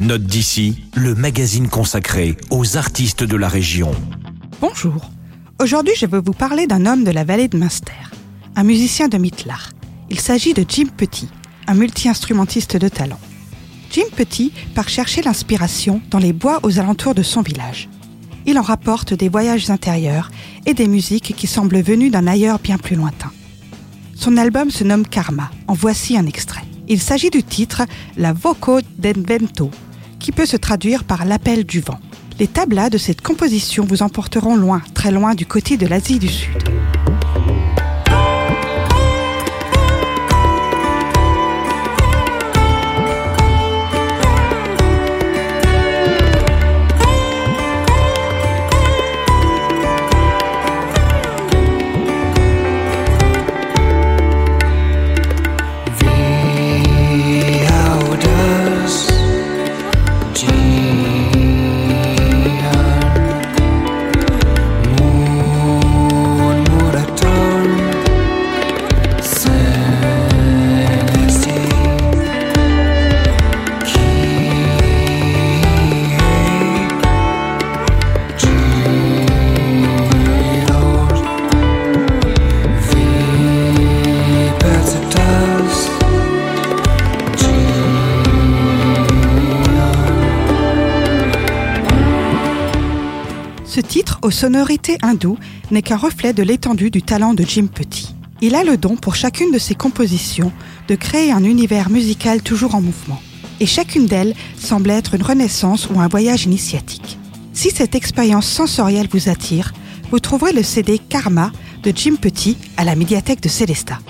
Note d'ici, le magazine consacré aux artistes de la région. Bonjour. Aujourd'hui, je veux vous parler d'un homme de la vallée de Munster, un musicien de Mitlar. Il s'agit de Jim Petit, un multi-instrumentiste de talent. Jim Petit part chercher l'inspiration dans les bois aux alentours de son village. Il en rapporte des voyages intérieurs et des musiques qui semblent venues d'un ailleurs bien plus lointain. Son album se nomme Karma. En voici un extrait. Il s'agit du titre La Voco del Vento, qui peut se traduire par l'appel du vent. Les tablas de cette composition vous emporteront loin, très loin du côté de l'Asie du Sud. Ce titre, aux sonorités hindoues, n'est qu'un reflet de l'étendue du talent de Jim Petit. Il a le don pour chacune de ses compositions de créer un univers musical toujours en mouvement. Et chacune d'elles semble être une renaissance ou un voyage initiatique. Si cette expérience sensorielle vous attire, vous trouverez le CD Karma de Jim Petit à la médiathèque de Célestat.